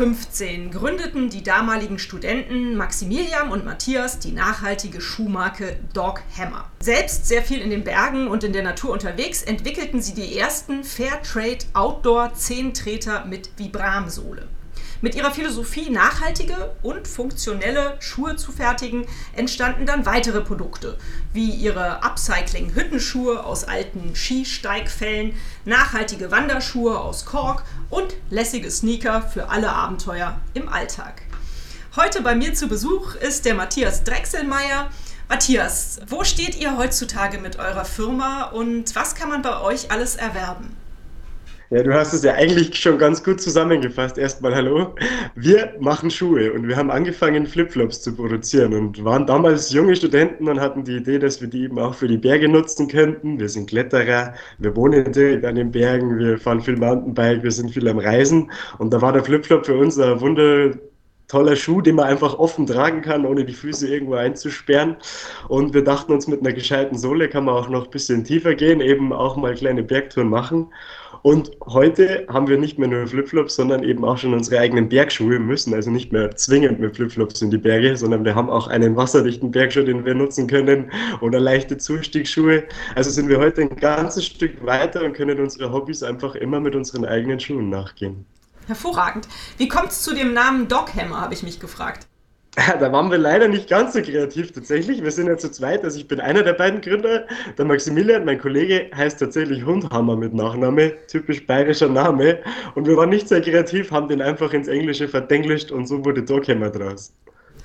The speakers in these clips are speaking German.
2015 gründeten die damaligen Studenten Maximilian und Matthias die nachhaltige Schuhmarke Dog Hammer. Selbst sehr viel in den Bergen und in der Natur unterwegs, entwickelten sie die ersten Fairtrade Outdoor Zehntreter mit Vibramsohle. Mit ihrer Philosophie, nachhaltige und funktionelle Schuhe zu fertigen, entstanden dann weitere Produkte, wie ihre Upcycling-Hüttenschuhe aus alten Skisteigfällen, nachhaltige Wanderschuhe aus Kork und lässige Sneaker für alle Abenteuer im Alltag. Heute bei mir zu Besuch ist der Matthias Drechselmeier. Matthias, wo steht ihr heutzutage mit eurer Firma und was kann man bei euch alles erwerben? Ja, du hast es ja eigentlich schon ganz gut zusammengefasst. Erstmal hallo. Wir machen Schuhe und wir haben angefangen, Flipflops zu produzieren und waren damals junge Studenten und hatten die Idee, dass wir die eben auch für die Berge nutzen könnten. Wir sind Kletterer, wir wohnen direkt an den Bergen, wir fahren viel Mountainbike, wir sind viel am Reisen und da war der Flipflop für uns ein Wunder toller Schuh, den man einfach offen tragen kann, ohne die Füße irgendwo einzusperren. Und wir dachten uns, mit einer gescheiten Sohle kann man auch noch ein bisschen tiefer gehen, eben auch mal kleine Bergtouren machen. Und heute haben wir nicht mehr nur Flipflops, sondern eben auch schon unsere eigenen Bergschuhe, müssen also nicht mehr zwingend mit Flipflops in die Berge, sondern wir haben auch einen wasserdichten Bergschuh, den wir nutzen können oder leichte Zustiegsschuhe. Also sind wir heute ein ganzes Stück weiter und können unsere Hobbys einfach immer mit unseren eigenen Schuhen nachgehen. Hervorragend. Wie kommt es zu dem Namen Doghammer, habe ich mich gefragt. Da waren wir leider nicht ganz so kreativ tatsächlich. Wir sind ja zu zweit. Also ich bin einer der beiden Gründer. Der Maximilian, mein Kollege, heißt tatsächlich Hundhammer mit Nachname. Typisch bayerischer Name. Und wir waren nicht sehr kreativ, haben den einfach ins Englische verdenglischt und so wurde Doghammer draus.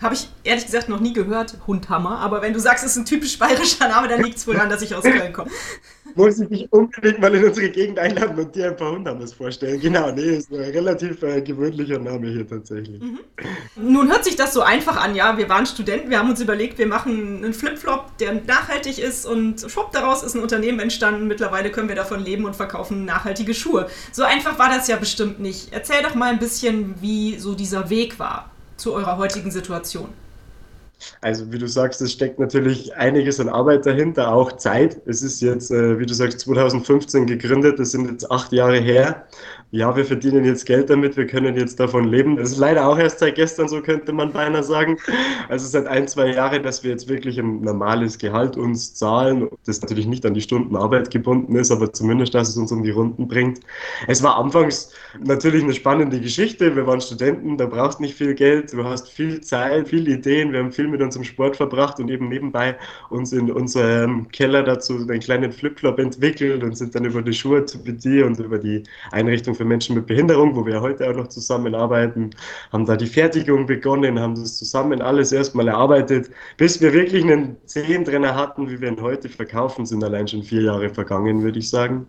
Habe ich ehrlich gesagt noch nie gehört, Hundhammer. Aber wenn du sagst, es ist ein typisch bayerischer Name, dann liegt es wohl daran, dass ich aus Köln komme. Muss ich dich unbedingt mal in unsere Gegend einladen und dir ein paar Hundhammers vorstellen. Genau, nee, ist ein relativ äh, gewöhnlicher Name hier tatsächlich. Mhm. Nun hört sich das so einfach an, ja. Wir waren Studenten, wir haben uns überlegt, wir machen einen Flipflop, der nachhaltig ist und schwupp, daraus ist ein Unternehmen entstanden. Mittlerweile können wir davon leben und verkaufen nachhaltige Schuhe. So einfach war das ja bestimmt nicht. Erzähl doch mal ein bisschen, wie so dieser Weg war zu eurer heutigen Situation? Also wie du sagst, es steckt natürlich einiges an Arbeit dahinter, auch Zeit. Es ist jetzt, äh, wie du sagst, 2015 gegründet, das sind jetzt acht Jahre her ja, wir verdienen jetzt Geld damit, wir können jetzt davon leben. Das ist leider auch erst seit gestern, so könnte man beinahe sagen. Also seit ein, zwei Jahren, dass wir jetzt wirklich ein normales Gehalt uns zahlen, das natürlich nicht an die Stunden Arbeit gebunden ist, aber zumindest, dass es uns um die Runden bringt. Es war anfangs natürlich eine spannende Geschichte. Wir waren Studenten, da brauchst nicht viel Geld, du hast viel Zeit, viele Ideen. Wir haben viel mit unserem Sport verbracht und eben nebenbei uns in unserem Keller dazu einen kleinen Flipflop entwickelt und sind dann über die Schuhe Schuheorthopädie und über die Einrichtung für Menschen mit Behinderung, wo wir heute auch noch zusammenarbeiten, haben da die Fertigung begonnen, haben das zusammen alles erstmal erarbeitet, bis wir wirklich einen Zehntrenner hatten, wie wir ihn heute verkaufen, sind allein schon vier Jahre vergangen, würde ich sagen.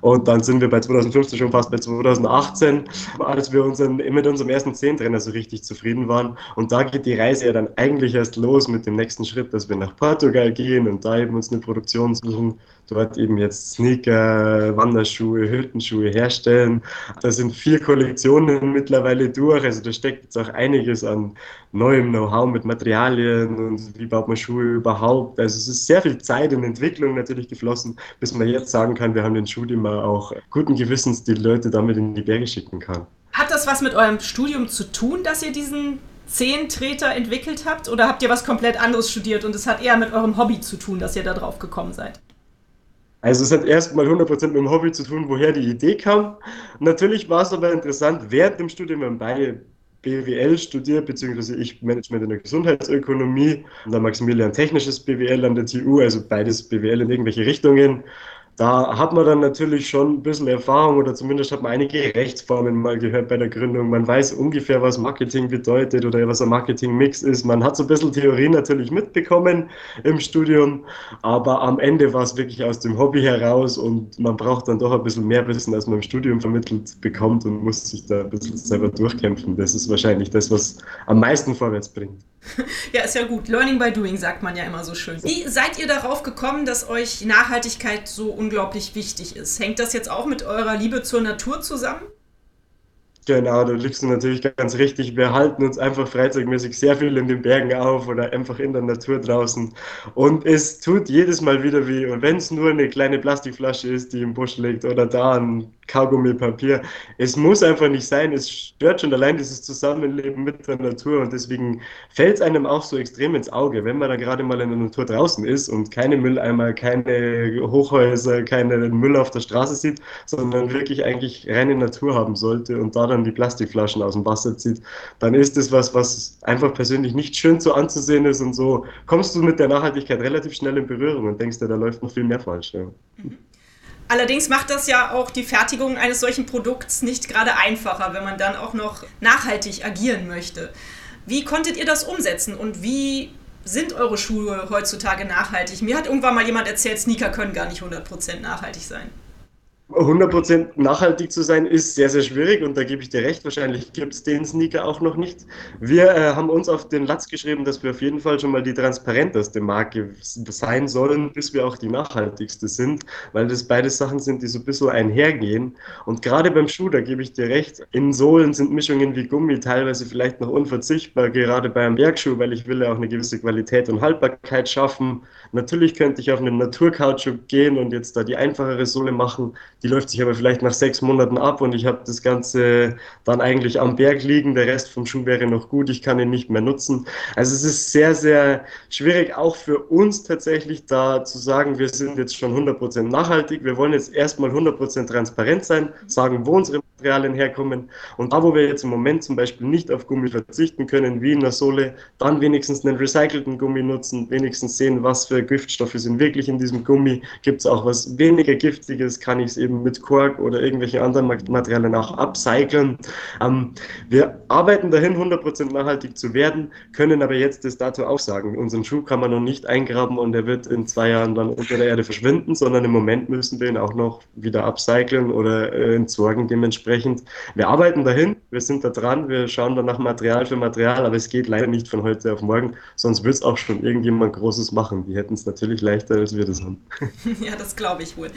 Und dann sind wir bei 2015 schon fast bei 2018, als wir unseren, mit unserem ersten Zehntrenner so richtig zufrieden waren. Und da geht die Reise ja dann eigentlich erst los mit dem nächsten Schritt, dass wir nach Portugal gehen und da eben uns eine Produktion suchen, dort eben jetzt Sneaker, Wanderschuhe, Hüttenschuhe herstellen. Da sind vier Kollektionen mittlerweile durch, also da steckt jetzt auch einiges an neuem Know-how mit Materialien und wie baut man Schuhe überhaupt. Also es ist sehr viel Zeit in Entwicklung natürlich geflossen, bis man jetzt sagen kann, wir haben den Schuh, den man auch guten Gewissens die Leute damit in die Berge schicken kann. Hat das was mit eurem Studium zu tun, dass ihr diesen Zehntreter entwickelt habt? Oder habt ihr was komplett anderes studiert und es hat eher mit eurem Hobby zu tun, dass ihr da drauf gekommen seid? Also es hat erstmal 100% mit dem Hobby zu tun, woher die Idee kam. Natürlich war es aber interessant, während dem Studium haben beide BWL studiert, beziehungsweise ich Management in der Gesundheitsökonomie und der Maximilian technisches BWL an der TU, also beides BWL in irgendwelche Richtungen. Da hat man dann natürlich schon ein bisschen Erfahrung oder zumindest hat man einige Rechtsformen mal gehört bei der Gründung. Man weiß ungefähr, was Marketing bedeutet oder was ein Marketing-Mix ist. Man hat so ein bisschen Theorie natürlich mitbekommen im Studium, aber am Ende war es wirklich aus dem Hobby heraus und man braucht dann doch ein bisschen mehr Wissen, als man im Studium vermittelt bekommt und muss sich da ein bisschen selber durchkämpfen. Das ist wahrscheinlich das, was am meisten vorwärts bringt. Ja, ist ja gut. Learning by doing sagt man ja immer so schön. Wie seid ihr darauf gekommen, dass euch Nachhaltigkeit so unglaublich wichtig ist? Hängt das jetzt auch mit eurer Liebe zur Natur zusammen? Genau, da liegst du natürlich ganz richtig. Wir halten uns einfach freizeitmäßig sehr viel in den Bergen auf oder einfach in der Natur draußen. Und es tut jedes Mal wieder weh. Und wenn es nur eine kleine Plastikflasche ist, die im Busch liegt oder da ein Kaugummipapier, es muss einfach nicht sein. Es stört schon allein dieses Zusammenleben mit der Natur. Und deswegen fällt es einem auch so extrem ins Auge, wenn man dann gerade mal in der Natur draußen ist und keine Mülleimer, keine Hochhäuser, keinen Müll auf der Straße sieht, sondern wirklich eigentlich reine Natur haben sollte und da dann dann die Plastikflaschen aus dem Wasser zieht, dann ist das was, was einfach persönlich nicht schön so anzusehen ist und so kommst du mit der Nachhaltigkeit relativ schnell in Berührung und denkst dir, da läuft noch viel mehr falsch. Ja. Mhm. Allerdings macht das ja auch die Fertigung eines solchen Produkts nicht gerade einfacher, wenn man dann auch noch nachhaltig agieren möchte. Wie konntet ihr das umsetzen und wie sind eure Schuhe heutzutage nachhaltig? Mir hat irgendwann mal jemand erzählt, Sneaker können gar nicht 100% nachhaltig sein. 100% nachhaltig zu sein ist sehr, sehr schwierig und da gebe ich dir recht. Wahrscheinlich gibt es den Sneaker auch noch nicht. Wir äh, haben uns auf den Latz geschrieben, dass wir auf jeden Fall schon mal die transparenteste Marke sein sollen, bis wir auch die nachhaltigste sind, weil das beide Sachen sind, die so ein bisschen einhergehen. Und gerade beim Schuh, da gebe ich dir recht, in Sohlen sind Mischungen wie Gummi teilweise vielleicht noch unverzichtbar, gerade bei einem Bergschuh, weil ich will ja auch eine gewisse Qualität und Haltbarkeit schaffen. Natürlich könnte ich auf einen Naturkautschuk gehen und jetzt da die einfachere Sohle machen die läuft sich aber vielleicht nach sechs Monaten ab und ich habe das Ganze dann eigentlich am Berg liegen. Der Rest vom Schuh wäre noch gut, ich kann ihn nicht mehr nutzen. Also es ist sehr, sehr schwierig auch für uns tatsächlich da zu sagen, wir sind jetzt schon 100% nachhaltig. Wir wollen jetzt erstmal 100% transparent sein, sagen, wo unsere Materialien herkommen. Und da, wo wir jetzt im Moment zum Beispiel nicht auf Gummi verzichten können, wie in der Sohle, dann wenigstens einen recycelten Gummi nutzen, wenigstens sehen, was für Giftstoffe sind wirklich in diesem Gummi. Gibt es auch was weniger Giftiges, kann ich es eben mit Kork oder irgendwelchen anderen Materialien auch upcyclen. Ähm, wir arbeiten dahin, 100% nachhaltig zu werden, können aber jetzt das dazu auch sagen. Unseren Schuh kann man noch nicht eingraben und er wird in zwei Jahren dann unter der Erde verschwinden, sondern im Moment müssen wir ihn auch noch wieder upcyclen oder äh, entsorgen dementsprechend. Wir arbeiten dahin, wir sind da dran, wir schauen dann nach Material für Material, aber es geht leider nicht von heute auf morgen, sonst wird es auch schon irgendjemand Großes machen. Die hätten es natürlich leichter, als wir das haben. Ja, das glaube ich wohl.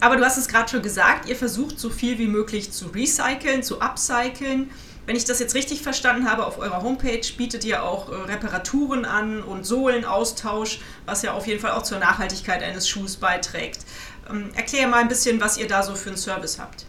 Aber du hast es gerade schon gesagt, ihr versucht so viel wie möglich zu recyceln, zu upcyclen. Wenn ich das jetzt richtig verstanden habe, auf eurer Homepage bietet ihr auch äh, Reparaturen an und Sohlenaustausch, was ja auf jeden Fall auch zur Nachhaltigkeit eines Schuhs beiträgt. Ähm, erklär mal ein bisschen, was ihr da so für einen Service habt.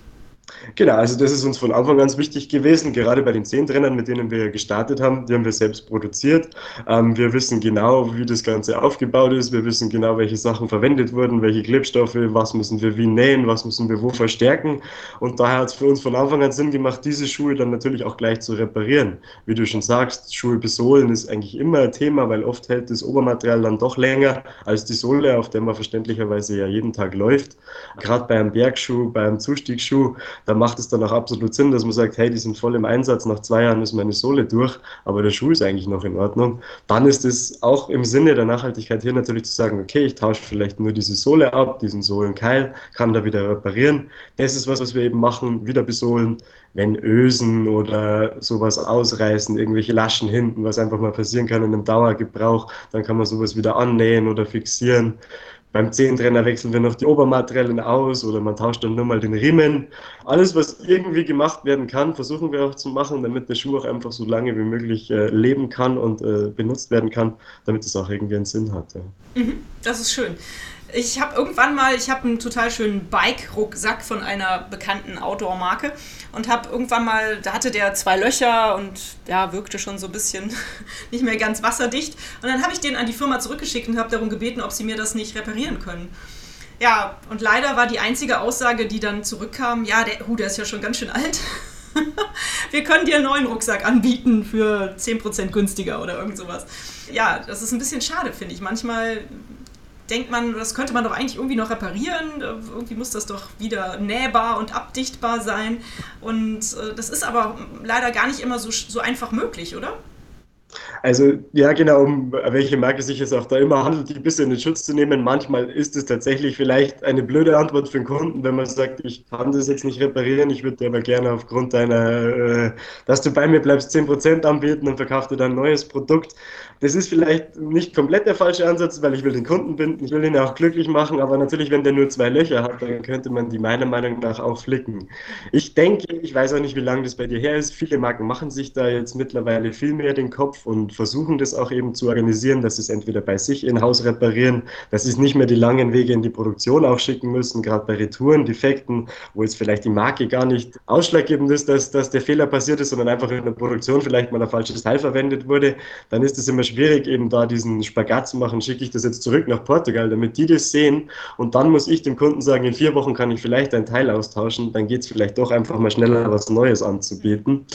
Genau, also das ist uns von Anfang an wichtig gewesen, gerade bei den Zehntrennern, mit denen wir gestartet haben, die haben wir selbst produziert. Ähm, wir wissen genau, wie das Ganze aufgebaut ist, wir wissen genau, welche Sachen verwendet wurden, welche Klebstoffe, was müssen wir wie nähen, was müssen wir wo verstärken. Und daher hat es für uns von Anfang an Sinn gemacht, diese Schuhe dann natürlich auch gleich zu reparieren. Wie du schon sagst, Schuhe besohlen ist eigentlich immer ein Thema, weil oft hält das Obermaterial dann doch länger als die Sohle, auf der man verständlicherweise ja jeden Tag läuft. Gerade bei einem Bergschuh, bei einem Zustiegsschuh, da macht es dann auch absolut Sinn, dass man sagt, hey, die sind voll im Einsatz, nach zwei Jahren ist meine Sohle durch, aber der Schuh ist eigentlich noch in Ordnung. Dann ist es auch im Sinne der Nachhaltigkeit hier natürlich zu sagen, okay, ich tausche vielleicht nur diese Sohle ab, diesen Sohlenkeil, kann da wieder reparieren. Das ist was, was wir eben machen, wieder besohlen, wenn Ösen oder sowas ausreißen, irgendwelche Laschen hinten, was einfach mal passieren kann in einem Dauergebrauch, dann kann man sowas wieder annähen oder fixieren. Beim Zehentrenner wechseln wir noch die Obermaterialien aus oder man tauscht dann nur mal den Riemen. Alles, was irgendwie gemacht werden kann, versuchen wir auch zu machen, damit der Schuh auch einfach so lange wie möglich äh, leben kann und äh, benutzt werden kann, damit es auch irgendwie einen Sinn hat. Ja. Mhm, das ist schön. Ich habe irgendwann mal, ich habe einen total schönen Bike-Rucksack von einer bekannten Outdoor-Marke und habe irgendwann mal, da hatte der zwei Löcher und ja, wirkte schon so ein bisschen nicht mehr ganz wasserdicht. Und dann habe ich den an die Firma zurückgeschickt und habe darum gebeten, ob sie mir das nicht reparieren können. Ja, und leider war die einzige Aussage, die dann zurückkam, ja, der, uh, der ist ja schon ganz schön alt. Wir können dir einen neuen Rucksack anbieten für 10% günstiger oder irgend sowas. Ja, das ist ein bisschen schade, finde ich. Manchmal denkt man, das könnte man doch eigentlich irgendwie noch reparieren. Irgendwie muss das doch wieder nähbar und abdichtbar sein. Und äh, das ist aber leider gar nicht immer so, so einfach möglich, oder? Also ja, genau, um welche Marke sich es auch da immer handelt, die ein bisschen in den Schutz zu nehmen. Manchmal ist es tatsächlich vielleicht eine blöde Antwort für den Kunden, wenn man sagt, ich kann das jetzt nicht reparieren, ich würde dir aber gerne aufgrund deiner, äh, dass du bei mir bleibst, 10% anbieten und verkaufst dir dann ein neues Produkt. Das ist vielleicht nicht komplett der falsche Ansatz, weil ich will den Kunden binden, ich will ihn auch glücklich machen, aber natürlich, wenn der nur zwei Löcher hat, dann könnte man die meiner Meinung nach auch flicken. Ich denke, ich weiß auch nicht, wie lange das bei dir her ist, viele Marken machen sich da jetzt mittlerweile viel mehr den Kopf und versuchen das auch eben zu organisieren, dass sie es entweder bei sich in Haus reparieren, dass sie es nicht mehr die langen Wege in die Produktion auch schicken müssen, gerade bei Retouren, Defekten, wo jetzt vielleicht die Marke gar nicht ausschlaggebend ist, dass, dass der Fehler passiert ist, sondern einfach in der Produktion vielleicht mal ein falsches Teil verwendet wurde, dann ist es immer schwierig, eben da diesen Spagat zu machen, schicke ich das jetzt zurück nach Portugal, damit die das sehen und dann muss ich dem Kunden sagen, in vier Wochen kann ich vielleicht ein Teil austauschen, dann geht es vielleicht doch einfach mal schneller was Neues anzubieten.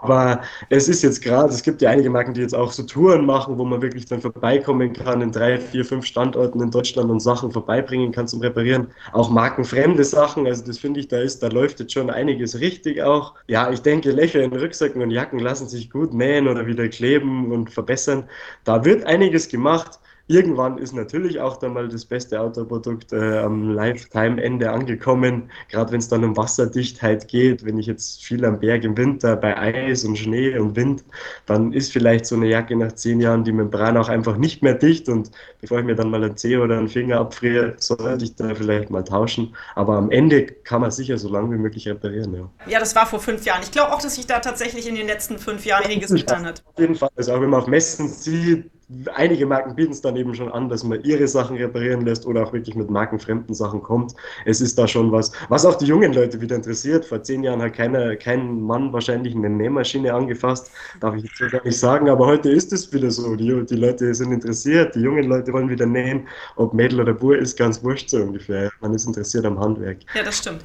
Aber es ist jetzt gerade, es gibt ja einige Marken, die jetzt auch so Touren machen, wo man wirklich dann vorbeikommen kann in drei, vier, fünf Standorten in Deutschland und Sachen vorbeibringen kann zum Reparieren. Auch markenfremde Sachen, also das finde ich, da ist, da läuft jetzt schon einiges richtig auch. Ja, ich denke, Löcher in Rucksäcken und Jacken lassen sich gut nähen oder wieder kleben und verbessern. Da wird einiges gemacht. Irgendwann ist natürlich auch dann mal das beste Autoprodukt äh, am Lifetime-Ende angekommen, gerade wenn es dann um Wasserdichtheit geht. Wenn ich jetzt viel am Berg im Winter bei Eis und Schnee und Wind, dann ist vielleicht so eine Jacke nach zehn Jahren die Membran auch einfach nicht mehr dicht und bevor ich mir dann mal ein Zeh oder einen Finger abfriere, sollte ich da vielleicht mal tauschen. Aber am Ende kann man sicher so lange wie möglich reparieren. Ja, ja das war vor fünf Jahren. Ich glaube auch, dass sich da tatsächlich in den letzten fünf Jahren einiges getan hat. Auf jeden Fall. Also auch wenn man auf Messen sieht, einige Marken bieten es dann eben schon an, dass man ihre Sachen reparieren lässt oder auch wirklich mit markenfremden Sachen kommt. Es ist da schon was, was auch die jungen Leute wieder interessiert. Vor zehn Jahren hat keiner, kein Mann wahrscheinlich eine Nähmaschine angefasst, darf ich jetzt gar nicht sagen, aber heute ist es wieder so. Die, die Leute sind interessiert, die jungen Leute wollen wieder nähen. Ob Mädel oder Bur ist ganz wurscht so ungefähr. Man ist interessiert am Handwerk. Ja, das stimmt.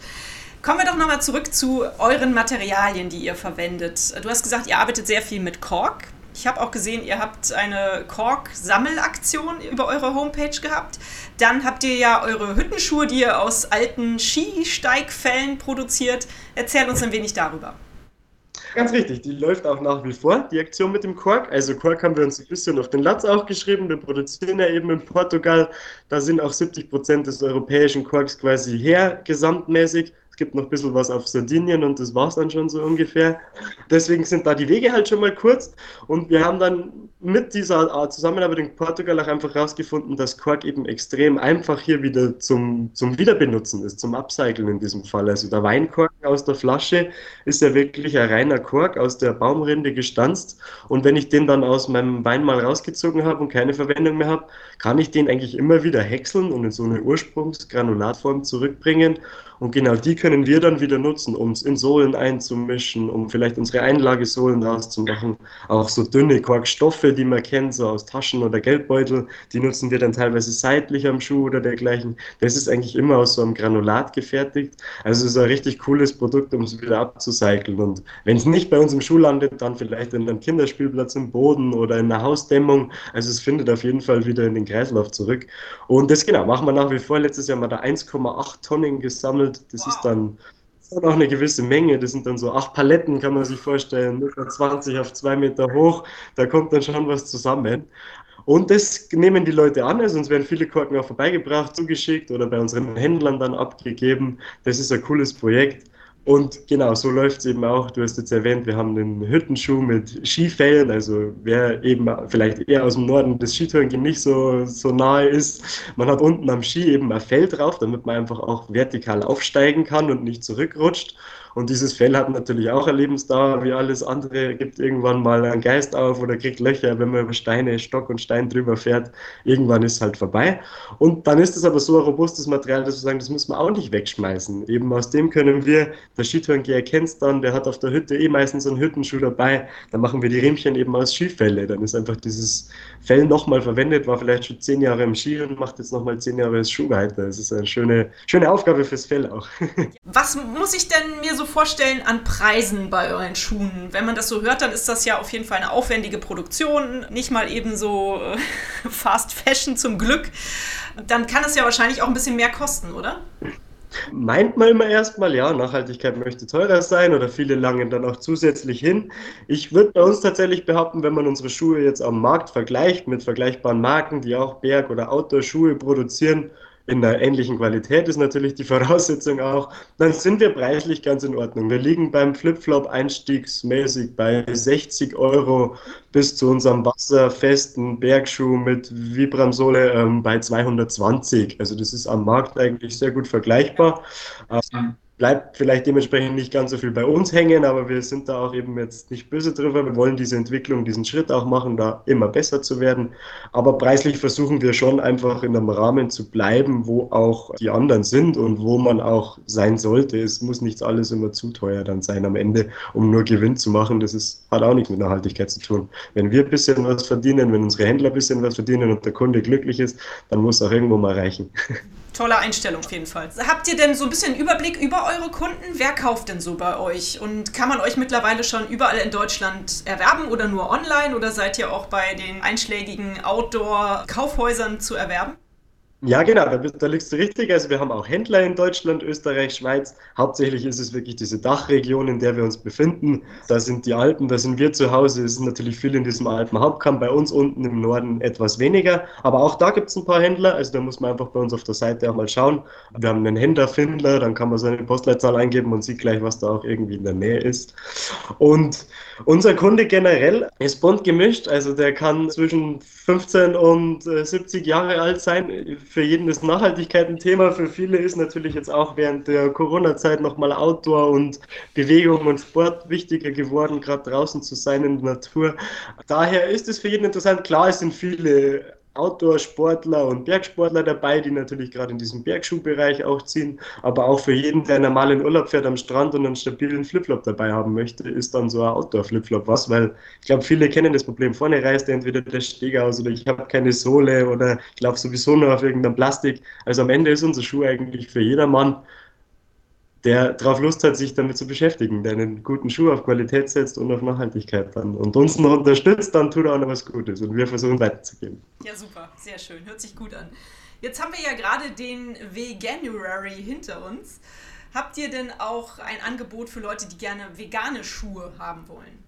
Kommen wir doch nochmal zurück zu euren Materialien, die ihr verwendet. Du hast gesagt, ihr arbeitet sehr viel mit Kork. Ich habe auch gesehen, ihr habt eine Kork-Sammelaktion über eure Homepage gehabt. Dann habt ihr ja eure Hüttenschuhe, die ihr aus alten Skisteigfällen produziert. Erzähl uns ein wenig darüber. Ganz richtig, die läuft auch nach wie vor, die Aktion mit dem Kork. Also Kork haben wir uns ein bisschen auf den Latz auch geschrieben. Wir produzieren ja eben in Portugal. Da sind auch 70 Prozent des europäischen Korks quasi her, gesamtmäßig. Es gibt noch ein bisschen was auf Sardinien und das war es dann schon so ungefähr. Deswegen sind da die Wege halt schon mal kurz und wir haben dann mit dieser Zusammenarbeit in Portugal auch einfach herausgefunden, dass Kork eben extrem einfach hier wieder zum, zum Wiederbenutzen ist, zum Upcyclen in diesem Fall. Also der Weinkork aus der Flasche ist ja wirklich ein reiner Kork aus der Baumrinde gestanzt und wenn ich den dann aus meinem Wein mal rausgezogen habe und keine Verwendung mehr habe, kann ich den eigentlich immer wieder häckseln und in so eine Ursprungsgranulatform zurückbringen und genau die können wir dann wieder nutzen, um es in Sohlen einzumischen, um vielleicht unsere Einlagesohlen daraus zu machen. Auch so dünne Korkstoffe, die man kennt, so aus Taschen oder Geldbeutel, die nutzen wir dann teilweise seitlich am Schuh oder dergleichen. Das ist eigentlich immer aus so einem Granulat gefertigt. Also es ist ein richtig cooles Produkt, um es wieder abzucyceln. Und wenn es nicht bei uns im Schuh landet, dann vielleicht in einem Kinderspielplatz im Boden oder in einer Hausdämmung. Also es findet auf jeden Fall wieder in den Kreislauf zurück. Und das genau, machen wir nach wie vor. Letztes Jahr haben wir da 1,8 Tonnen gesammelt gesammelt. Das wow. ist dann auch eine gewisse Menge. Das sind dann so acht Paletten, kann man sich vorstellen, 20 auf zwei Meter hoch. Da kommt dann schon was zusammen. Und das nehmen die Leute an, also uns werden viele Korken auch vorbeigebracht, zugeschickt oder bei unseren Händlern dann abgegeben. Das ist ein cooles Projekt. Und genau, so läuft es eben auch. Du hast jetzt erwähnt, wir haben einen Hüttenschuh mit Skifällen. Also wer eben vielleicht eher aus dem Norden des Skitouren nicht so, so nahe ist, man hat unten am Ski eben ein Fell drauf, damit man einfach auch vertikal aufsteigen kann und nicht zurückrutscht. Und dieses Fell hat natürlich auch eine Lebensdauer wie alles andere, gibt irgendwann mal einen Geist auf oder kriegt Löcher, wenn man über Steine, Stock und Stein drüber fährt. Irgendwann ist es halt vorbei. Und dann ist es aber so ein robustes Material, dass wir sagen, das muss man auch nicht wegschmeißen. Eben aus dem können wir, der Skitourengeher kennt es dann, der hat auf der Hütte eh meistens einen Hüttenschuh dabei, dann machen wir die Riemchen eben aus Skifelle. Dann ist einfach dieses Fell nochmal verwendet, war vielleicht schon zehn Jahre im Ski und macht jetzt nochmal zehn Jahre als Schuh weiter. Das ist eine schöne, schöne Aufgabe fürs Fell auch. Was muss ich denn mir so so vorstellen an Preisen bei euren Schuhen? Wenn man das so hört, dann ist das ja auf jeden Fall eine aufwendige Produktion, nicht mal eben so äh, Fast Fashion zum Glück. dann kann es ja wahrscheinlich auch ein bisschen mehr kosten, oder? Meint man immer erstmal, ja, Nachhaltigkeit möchte teurer sein oder viele langen dann auch zusätzlich hin. Ich würde bei uns tatsächlich behaupten, wenn man unsere Schuhe jetzt am Markt vergleicht mit vergleichbaren Marken, die auch Berg- oder Outdoor-Schuhe produzieren, in einer ähnlichen Qualität ist natürlich die Voraussetzung auch, dann sind wir preislich ganz in Ordnung. Wir liegen beim Flipflop einstiegsmäßig bei 60 Euro bis zu unserem wasserfesten Bergschuh mit Vibramsohle ähm, bei 220. Also das ist am Markt eigentlich sehr gut vergleichbar. Ähm, bleibt vielleicht dementsprechend nicht ganz so viel bei uns hängen, aber wir sind da auch eben jetzt nicht böse drüber. Wir wollen diese Entwicklung, diesen Schritt auch machen, da immer besser zu werden. Aber preislich versuchen wir schon einfach in einem Rahmen zu bleiben, wo auch die anderen sind und wo man auch sein sollte. Es muss nicht alles immer zu teuer dann sein am Ende, um nur Gewinn zu machen. Das ist, hat auch nichts mit Nachhaltigkeit zu tun. Wenn wir ein bisschen was verdienen, wenn unsere Händler ein bisschen was verdienen und der Kunde glücklich ist, dann muss auch irgendwo mal reichen. Tolle Einstellung auf jeden Fall. Habt ihr denn so ein bisschen Überblick über eure Kunden? Wer kauft denn so bei euch? Und kann man euch mittlerweile schon überall in Deutschland erwerben oder nur online? Oder seid ihr auch bei den einschlägigen Outdoor-Kaufhäusern zu erwerben? Ja, genau, da, da liegst du richtig. Also wir haben auch Händler in Deutschland, Österreich, Schweiz. Hauptsächlich ist es wirklich diese Dachregion, in der wir uns befinden. Da sind die Alpen, da sind wir zu Hause. Es ist natürlich viel in diesem Alpenhauptkamm. Bei uns unten im Norden etwas weniger. Aber auch da gibt es ein paar Händler. Also da muss man einfach bei uns auf der Seite auch mal schauen. Wir haben einen Händlerfindler, dann kann man seine Postleitzahl eingeben und sieht gleich, was da auch irgendwie in der Nähe ist. Und unser Kunde generell ist bunt gemischt. Also der kann zwischen 15 und 70 Jahre alt sein für jeden ist Nachhaltigkeit ein Thema. Für viele ist natürlich jetzt auch während der Corona-Zeit nochmal Outdoor und Bewegung und Sport wichtiger geworden, gerade draußen zu sein in der Natur. Daher ist es für jeden interessant. Klar, es sind viele Outdoor-Sportler und Bergsportler dabei, die natürlich gerade in diesem Bergschuhbereich auch ziehen. Aber auch für jeden, der normal in Urlaub fährt am Strand und einen stabilen Flipflop dabei haben möchte, ist dann so ein Outdoor-Flipflop was, weil ich glaube, viele kennen das Problem. Vorne reißt entweder der Steg aus oder ich habe keine Sohle oder ich laufe sowieso nur auf irgendeinem Plastik. Also am Ende ist unser Schuh eigentlich für jedermann der darauf Lust hat, sich damit zu beschäftigen, der einen guten Schuh auf Qualität setzt und auf Nachhaltigkeit dann und uns noch unterstützt, dann tut er auch noch was Gutes und wir versuchen weiterzugeben. Ja, super, sehr schön, hört sich gut an. Jetzt haben wir ja gerade den Veganuary hinter uns. Habt ihr denn auch ein Angebot für Leute, die gerne vegane Schuhe haben wollen?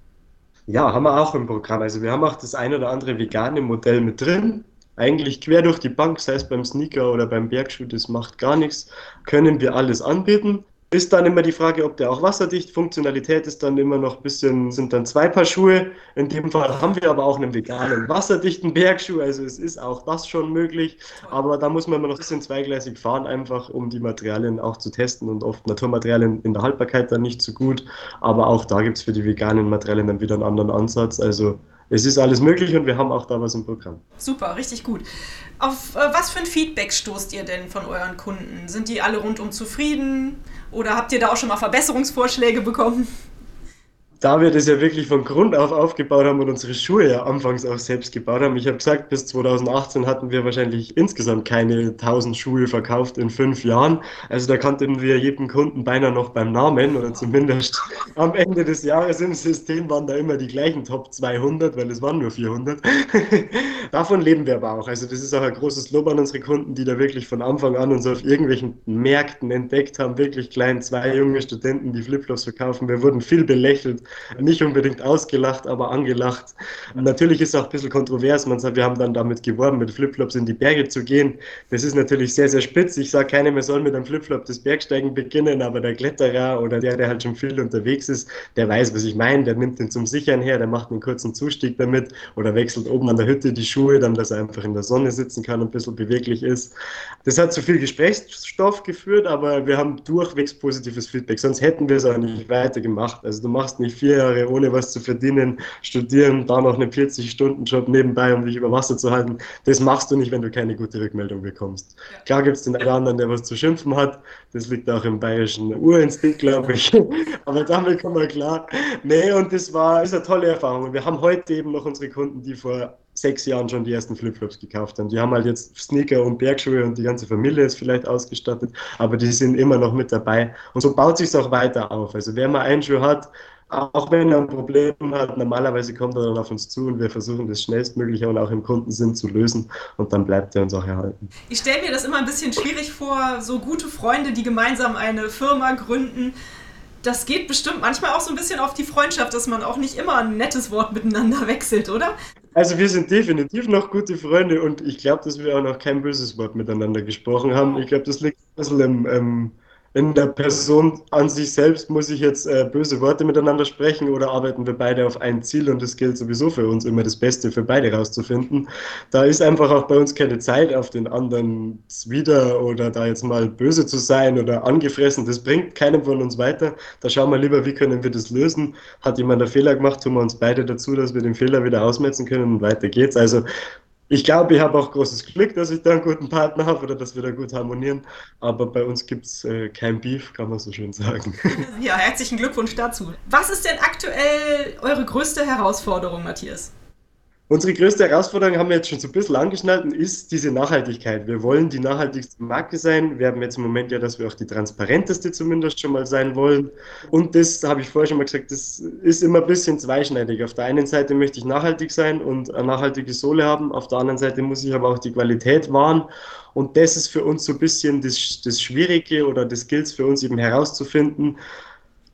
Ja, haben wir auch im Programm. Also wir haben auch das ein oder andere vegane Modell mit drin eigentlich quer durch die Bank, sei es beim Sneaker oder beim Bergschuh, das macht gar nichts, können wir alles anbieten. Ist dann immer die Frage, ob der auch wasserdicht. Funktionalität ist dann immer noch ein bisschen, sind dann zwei Paar Schuhe. In dem Fall haben wir aber auch einen veganen, wasserdichten Bergschuh. Also es ist auch das schon möglich. Aber da muss man immer noch ein bisschen zweigleisig fahren, einfach um die Materialien auch zu testen. Und oft Naturmaterialien in der Haltbarkeit dann nicht so gut. Aber auch da gibt es für die veganen Materialien dann wieder einen anderen Ansatz. Also es ist alles möglich und wir haben auch da was im Programm. Super, richtig gut. Auf äh, was für ein Feedback stoßt ihr denn von euren Kunden? Sind die alle rundum zufrieden oder habt ihr da auch schon mal Verbesserungsvorschläge bekommen? Da wir das ja wirklich von Grund auf aufgebaut haben und unsere Schuhe ja anfangs auch selbst gebaut haben, ich habe gesagt, bis 2018 hatten wir wahrscheinlich insgesamt keine 1000 Schuhe verkauft in fünf Jahren. Also da kannten wir jeden Kunden beinahe noch beim Namen oder zumindest am Ende des Jahres im System waren da immer die gleichen Top 200, weil es waren nur 400. Davon leben wir aber auch. Also das ist auch ein großes Lob an unsere Kunden, die da wirklich von Anfang an uns auf irgendwelchen Märkten entdeckt haben, wirklich klein, zwei junge Studenten, die Flipflops verkaufen. Wir wurden viel belächelt nicht unbedingt ausgelacht, aber angelacht. Natürlich ist es auch ein bisschen kontrovers. Man sagt, wir haben dann damit geworben, mit Flipflops in die Berge zu gehen. Das ist natürlich sehr, sehr spitz. Ich sage keinem, er soll mit einem Flipflop das Bergsteigen beginnen, aber der Kletterer oder der, der halt schon viel unterwegs ist, der weiß, was ich meine. Der nimmt den zum Sichern her, der macht einen kurzen Zustieg damit oder wechselt oben an der Hütte die Schuhe, dann, dass er einfach in der Sonne sitzen kann und ein bisschen beweglich ist. Das hat zu viel Gesprächsstoff geführt, aber wir haben durchwegs positives Feedback. Sonst hätten wir es auch nicht weiter gemacht. Also du machst nicht vier Jahre ohne was zu verdienen, studieren, da noch einen 40-Stunden-Job nebenbei, um dich über Wasser zu halten. Das machst du nicht, wenn du keine gute Rückmeldung bekommst. Ja. Klar gibt es den anderen, der was zu schimpfen hat. Das liegt auch im bayerischen Urinstinkt, glaube ich. Aber damit kommen wir klar. Nee, und das war ist eine tolle Erfahrung. Und wir haben heute eben noch unsere Kunden, die vor sechs Jahren schon die ersten Flipflops gekauft haben. Die haben halt jetzt Sneaker und Bergschuhe und die ganze Familie ist vielleicht ausgestattet, aber die sind immer noch mit dabei. Und so baut sich es auch weiter auf. Also wer mal einen Schuh hat, auch wenn er ein Problem hat, normalerweise kommt er dann auf uns zu und wir versuchen das schnellstmöglich und auch im Kundensinn zu lösen und dann bleibt er uns auch erhalten. Ich stelle mir das immer ein bisschen schwierig vor, so gute Freunde, die gemeinsam eine Firma gründen. Das geht bestimmt manchmal auch so ein bisschen auf die Freundschaft, dass man auch nicht immer ein nettes Wort miteinander wechselt, oder? Also wir sind definitiv noch gute Freunde und ich glaube, dass wir auch noch kein böses Wort miteinander gesprochen haben. Ich glaube, das liegt ein bisschen im, im in der Person an sich selbst muss ich jetzt äh, böse Worte miteinander sprechen oder arbeiten wir beide auf ein Ziel und es gilt sowieso für uns immer das Beste für beide rauszufinden. Da ist einfach auch bei uns keine Zeit auf den anderen wieder oder da jetzt mal böse zu sein oder angefressen. Das bringt keinem von uns weiter. Da schauen wir lieber, wie können wir das lösen. Hat jemand einen Fehler gemacht, tun wir uns beide dazu, dass wir den Fehler wieder ausmetzen können und weiter geht's. Also ich glaube, ich habe auch großes Glück, dass ich da einen guten Partner habe oder dass wir da gut harmonieren. Aber bei uns gibt es äh, kein Beef, kann man so schön sagen. Ja, herzlichen Glückwunsch dazu. Was ist denn aktuell eure größte Herausforderung, Matthias? Unsere größte Herausforderung haben wir jetzt schon so ein bisschen angeschnallt ist diese Nachhaltigkeit. Wir wollen die nachhaltigste Marke sein. Wir haben jetzt im Moment ja, dass wir auch die transparenteste zumindest schon mal sein wollen. Und das habe ich vorher schon mal gesagt, das ist immer ein bisschen zweischneidig. Auf der einen Seite möchte ich nachhaltig sein und eine nachhaltige Sohle haben. Auf der anderen Seite muss ich aber auch die Qualität wahren. Und das ist für uns so ein bisschen das, das Schwierige oder das gilt es für uns eben herauszufinden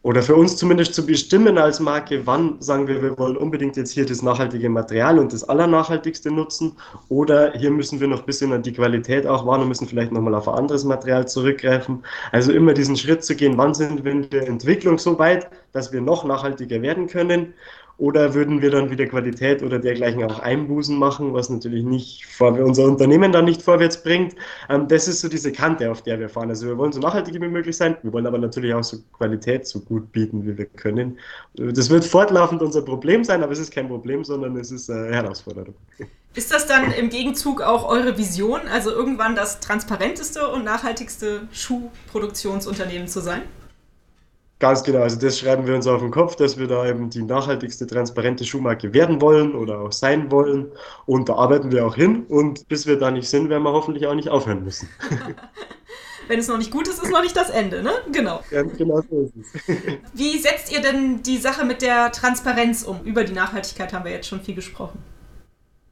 oder für uns zumindest zu bestimmen als Marke, wann sagen wir, wir wollen unbedingt jetzt hier das nachhaltige Material und das Allernachhaltigste nutzen oder hier müssen wir noch ein bisschen an die Qualität auch wahren und müssen vielleicht nochmal auf ein anderes Material zurückgreifen. Also immer diesen Schritt zu gehen, wann sind wir in der Entwicklung so weit, dass wir noch nachhaltiger werden können oder würden wir dann wieder Qualität oder dergleichen auch Einbußen machen, was natürlich nicht unser Unternehmen dann nicht vorwärts bringt. Ähm, das ist so diese Kante, auf der wir fahren. Also wir wollen so nachhaltig wie möglich sein, wir wollen aber natürlich auch so Qualität so gut bieten, wie wir können. Das wird fortlaufend unser Problem sein, aber es ist kein Problem, sondern es ist eine Herausforderung. Ist das dann im Gegenzug auch eure Vision, also irgendwann das transparenteste und nachhaltigste Schuhproduktionsunternehmen zu sein? Ganz genau, also das schreiben wir uns auf den Kopf, dass wir da eben die nachhaltigste, transparente Schuhmarke werden wollen oder auch sein wollen. Und da arbeiten wir auch hin. Und bis wir da nicht sind, werden wir hoffentlich auch nicht aufhören müssen. Wenn es noch nicht gut ist, ist noch nicht das Ende, ne? Genau. Ja, genau so ist es. Wie setzt ihr denn die Sache mit der Transparenz um? Über die Nachhaltigkeit haben wir jetzt schon viel gesprochen.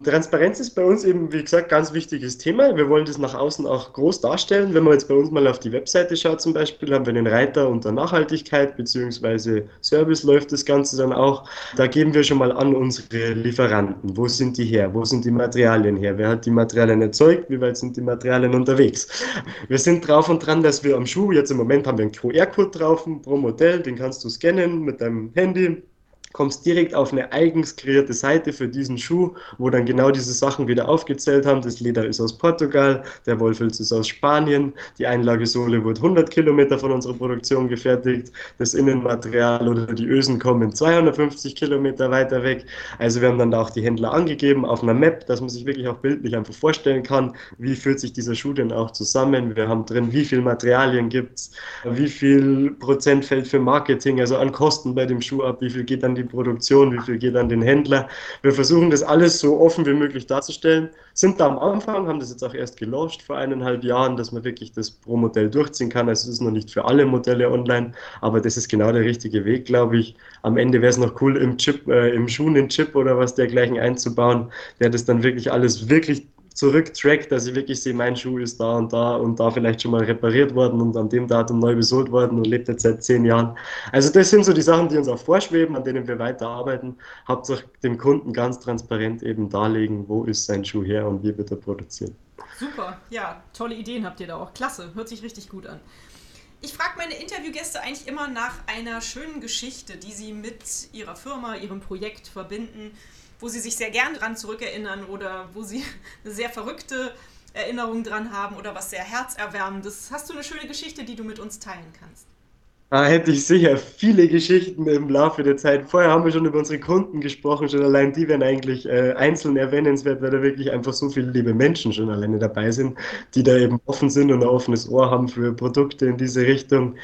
Transparenz ist bei uns eben, wie gesagt, ganz wichtiges Thema. Wir wollen das nach außen auch groß darstellen. Wenn man jetzt bei uns mal auf die Webseite schaut zum Beispiel, haben wir den Reiter unter Nachhaltigkeit bzw. Service läuft das Ganze dann auch. Da geben wir schon mal an unsere Lieferanten. Wo sind die her? Wo sind die Materialien her? Wer hat die Materialien erzeugt? Wie weit sind die Materialien unterwegs? Wir sind drauf und dran, dass wir am Schuh, jetzt im Moment haben wir einen QR-Code drauf pro Modell, den kannst du scannen mit deinem Handy kommst direkt auf eine eigens kreierte Seite für diesen Schuh, wo dann genau diese Sachen wieder aufgezählt haben. Das Leder ist aus Portugal, der Wollfilz ist aus Spanien, die Einlagesohle wurde 100 Kilometer von unserer Produktion gefertigt, das Innenmaterial oder die Ösen kommen 250 Kilometer weiter weg. Also wir haben dann auch die Händler angegeben auf einer Map, dass man sich wirklich auch bildlich einfach vorstellen kann, wie fühlt sich dieser Schuh denn auch zusammen. Wir haben drin, wie viel Materialien gibt es, wie viel Prozent fällt für Marketing, also an Kosten bei dem Schuh ab, wie viel geht dann die Produktion, wie viel geht an den Händler. Wir versuchen das alles so offen wie möglich darzustellen. Sind da am Anfang, haben das jetzt auch erst gelauncht vor eineinhalb Jahren, dass man wirklich das pro Modell durchziehen kann. Also es ist noch nicht für alle Modelle online, aber das ist genau der richtige Weg, glaube ich. Am Ende wäre es noch cool, im Chip, äh, im Schuh einen Chip oder was dergleichen einzubauen, der das dann wirklich alles wirklich zurücktrackt, dass ich wirklich sehe, mein Schuh ist da und da und da vielleicht schon mal repariert worden und an dem Datum neu besohlt worden und lebt jetzt seit zehn Jahren. Also das sind so die Sachen, die uns auch vorschweben, an denen wir weiterarbeiten. Hauptsache dem Kunden ganz transparent eben darlegen, wo ist sein Schuh her und wie wird er produziert. Super, ja, tolle Ideen habt ihr da auch. Klasse, hört sich richtig gut an. Ich frage meine Interviewgäste eigentlich immer nach einer schönen Geschichte, die sie mit ihrer Firma, ihrem Projekt verbinden wo sie sich sehr gern dran zurückerinnern oder wo sie eine sehr verrückte Erinnerung dran haben oder was sehr herzerwärmendes. Hast du eine schöne Geschichte, die du mit uns teilen kannst? Da hätte ich sicher viele Geschichten im Laufe der Zeit. Vorher haben wir schon über unsere Kunden gesprochen, schon allein die wären eigentlich äh, einzeln erwähnenswert, weil da wirklich einfach so viele liebe Menschen schon alleine dabei sind, die da eben offen sind und ein offenes Ohr haben für Produkte in diese Richtung.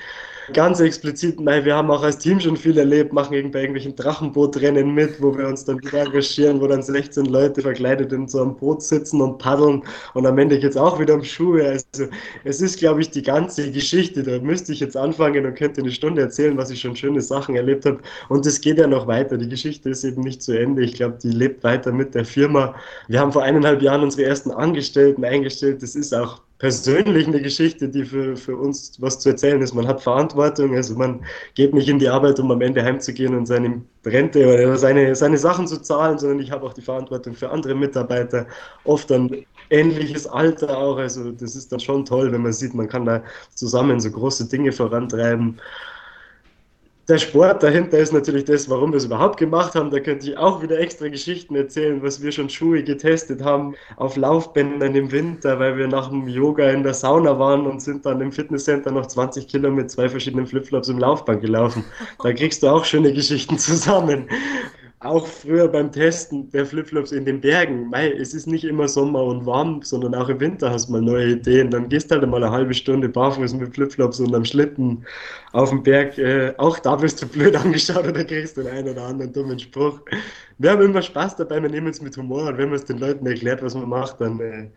Ganz explizit, nein, wir haben auch als Team schon viel erlebt, machen bei irgendwelchen Drachenbootrennen mit, wo wir uns dann wieder engagieren, wo dann 16 Leute verkleidet in so einem Boot sitzen und paddeln und am Ende es auch wieder um Schuhe. Also es ist, glaube ich, die ganze Geschichte. Da müsste ich jetzt anfangen und könnte eine Stunde erzählen, was ich schon schöne Sachen erlebt habe. Und es geht ja noch weiter. Die Geschichte ist eben nicht zu Ende. Ich glaube, die lebt weiter mit der Firma. Wir haben vor eineinhalb Jahren unsere ersten Angestellten eingestellt. Das ist auch persönlich eine Geschichte, die für, für uns was zu erzählen ist. Man hat Verantwortung, also man geht nicht in die Arbeit, um am Ende heimzugehen und seine Rente oder seine, seine Sachen zu zahlen, sondern ich habe auch die Verantwortung für andere Mitarbeiter, oft ein ähnliches Alter auch. Also das ist dann schon toll, wenn man sieht, man kann da zusammen so große Dinge vorantreiben der Sport dahinter ist natürlich das, warum wir es überhaupt gemacht haben. Da könnte ich auch wieder extra Geschichten erzählen, was wir schon Schuhe getestet haben auf Laufbändern im Winter, weil wir nach dem Yoga in der Sauna waren und sind dann im Fitnesscenter noch 20 Kilo mit zwei verschiedenen Flipflops im Laufband gelaufen. Da kriegst du auch schöne Geschichten zusammen auch früher beim Testen der Flipflops in den Bergen, mei, es ist nicht immer Sommer und warm, sondern auch im Winter hast du mal neue Ideen. Dann gehst du halt mal eine halbe Stunde barfuß mit Flipflops und am Schlitten auf dem Berg. Äh, auch da wirst du blöd angeschaut oder kriegst den einen oder anderen dummen Spruch. Wir haben immer Spaß dabei, wir nehmen es mit Humor und wenn man es den Leuten erklärt, was man macht, dann äh,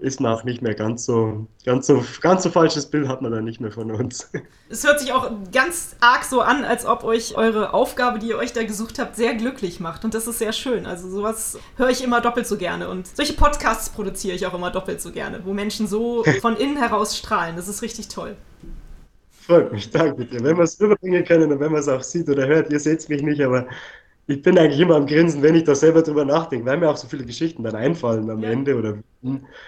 ist man auch nicht mehr ganz so, ganz so, ganz so falsches Bild hat man dann nicht mehr von uns. Es hört sich auch ganz arg so an, als ob euch eure Aufgabe, die ihr euch da gesucht habt, sehr glücklich macht. Und das ist sehr schön. Also sowas höre ich immer doppelt so gerne. Und solche Podcasts produziere ich auch immer doppelt so gerne, wo Menschen so von innen heraus strahlen. Das ist richtig toll. Freut mich, danke dir. Wenn wir es rüberbringen können und wenn man es auch sieht oder hört, ihr seht mich nicht, aber ich bin eigentlich immer am Grinsen, wenn ich da selber drüber nachdenke, weil mir auch so viele Geschichten dann einfallen am ja. Ende. Oder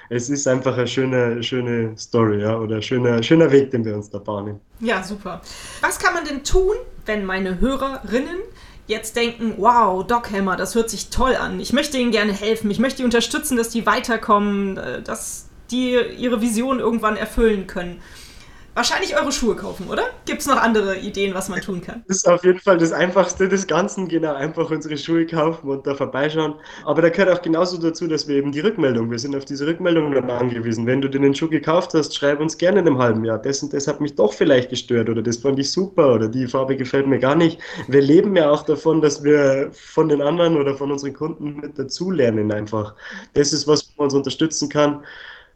es ist einfach eine schöne, schöne Story, ja, oder ein schöner, schöner Weg, den wir uns da bahnen. Ja, super. Was kann man denn tun, wenn meine Hörerinnen jetzt denken, wow, Doc Hammer, das hört sich toll an. Ich möchte ihnen gerne helfen, ich möchte die unterstützen, dass die weiterkommen, äh, dass die ihre Vision irgendwann erfüllen können wahrscheinlich eure Schuhe kaufen, oder? Gibt es noch andere Ideen, was man tun kann? Das ist auf jeden Fall das Einfachste des Ganzen, genau, einfach unsere Schuhe kaufen und da vorbeischauen. Aber da gehört auch genauso dazu, dass wir eben die Rückmeldung, wir sind auf diese Rückmeldung dann angewiesen. Wenn du dir den Schuh gekauft hast, schreib uns gerne in einem halben Jahr. Das und das hat mich doch vielleicht gestört oder das fand ich super oder die Farbe gefällt mir gar nicht. Wir leben ja auch davon, dass wir von den anderen oder von unseren Kunden mit dazulernen einfach. Das ist, was man uns unterstützen kann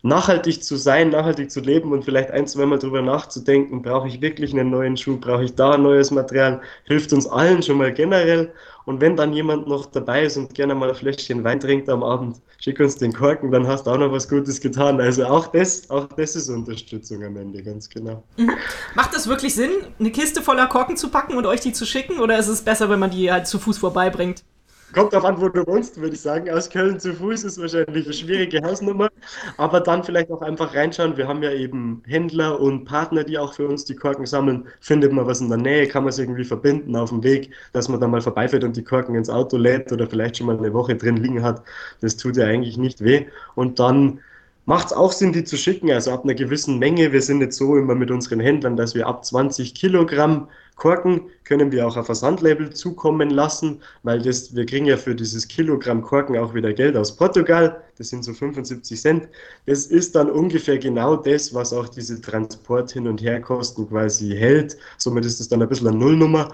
nachhaltig zu sein, nachhaltig zu leben und vielleicht ein, zwei Mal drüber nachzudenken, brauche ich wirklich einen neuen Schuh, brauche ich da neues Material, hilft uns allen schon mal generell. Und wenn dann jemand noch dabei ist und gerne mal ein Fläschchen Wein trinkt am Abend, schick uns den Korken, dann hast du auch noch was Gutes getan. Also auch das, auch das ist Unterstützung am Ende, ganz genau. Mhm. Macht das wirklich Sinn, eine Kiste voller Korken zu packen und euch die zu schicken? Oder ist es besser, wenn man die halt zu Fuß vorbeibringt? Kommt darauf an, wo du wohnst, würde ich sagen. Aus Köln zu Fuß ist wahrscheinlich eine schwierige Hausnummer. Aber dann vielleicht auch einfach reinschauen. Wir haben ja eben Händler und Partner, die auch für uns die Korken sammeln. Findet man was in der Nähe, kann man es irgendwie verbinden auf dem Weg, dass man dann mal vorbeifährt und die Korken ins Auto lädt oder vielleicht schon mal eine Woche drin liegen hat. Das tut ja eigentlich nicht weh. Und dann macht es auch Sinn, die zu schicken. Also ab einer gewissen Menge. Wir sind jetzt so immer mit unseren Händlern, dass wir ab 20 Kilogramm Korken können wir auch ein Versandlabel zukommen lassen, weil das, wir kriegen ja für dieses Kilogramm Korken auch wieder Geld aus Portugal. Das sind so 75 Cent. Das ist dann ungefähr genau das, was auch diese Transport hin und her Kosten quasi hält. Somit ist es dann ein bisschen eine Nullnummer.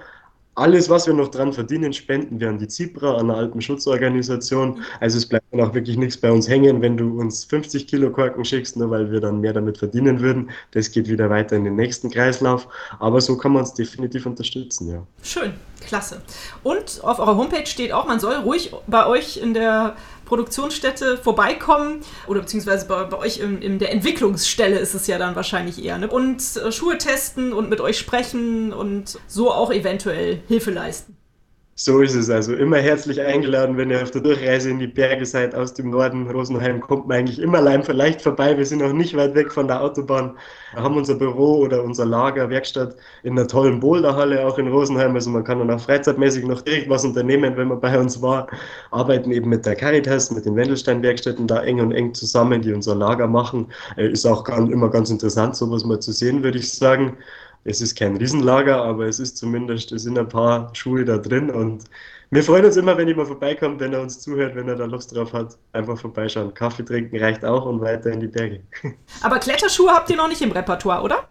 Alles, was wir noch dran verdienen, spenden wir an die Zebra, an eine Alpenschutzorganisation. Also es bleibt dann auch wirklich nichts bei uns hängen, wenn du uns 50 Kilo Korken schickst, nur weil wir dann mehr damit verdienen würden. Das geht wieder weiter in den nächsten Kreislauf. Aber so kann man es definitiv unterstützen, ja. Schön, klasse. Und auf eurer Homepage steht auch, man soll ruhig bei euch in der Produktionsstätte vorbeikommen oder beziehungsweise bei, bei euch in, in, der Entwicklungsstelle ist es ja dann wahrscheinlich eher. Ne? Und äh, Schuhe testen und mit euch sprechen und so auch eventuell Hilfe leisten. So ist es also. Immer herzlich eingeladen, wenn ihr auf der Durchreise in die Berge seid aus dem Norden. Rosenheim kommt man eigentlich immer leicht vorbei. Wir sind auch nicht weit weg von der Autobahn. Wir haben unser Büro oder unser Lager, Werkstatt in einer tollen Boulderhalle auch in Rosenheim. Also man kann dann auch freizeitmäßig noch direkt was unternehmen, wenn man bei uns war. Arbeiten eben mit der Caritas, mit den Wendelstein-Werkstätten da eng und eng zusammen, die unser Lager machen. Äh, ist auch immer ganz interessant, sowas mal zu sehen, würde ich sagen es ist kein Riesenlager, aber es ist zumindest, es sind ein paar Schuhe da drin und wir freuen uns immer, wenn jemand vorbeikommt, wenn er uns zuhört, wenn er da Lust drauf hat. Einfach vorbeischauen. Kaffee trinken reicht auch und weiter in die Berge. Aber Kletterschuhe habt ihr noch nicht im Repertoire, oder?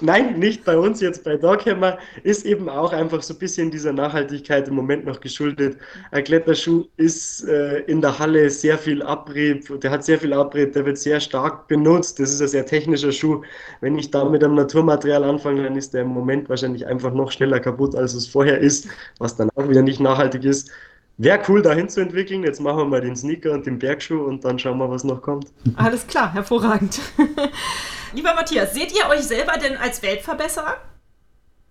Nein, nicht bei uns jetzt bei Doghammer, ist eben auch einfach so ein bisschen dieser Nachhaltigkeit im Moment noch geschuldet. Ein Kletterschuh ist äh, in der Halle sehr viel Abrieb, der hat sehr viel Abrieb, der wird sehr stark benutzt. Das ist ein sehr technischer Schuh. Wenn ich da mit einem Naturmaterial anfange, dann ist der im Moment wahrscheinlich einfach noch schneller kaputt, als es vorher ist, was dann auch wieder nicht nachhaltig ist. Wäre cool, dahin zu entwickeln. Jetzt machen wir mal den Sneaker und den Bergschuh und dann schauen wir, was noch kommt. Alles klar, hervorragend. Lieber Matthias, seht ihr euch selber denn als Weltverbesserer?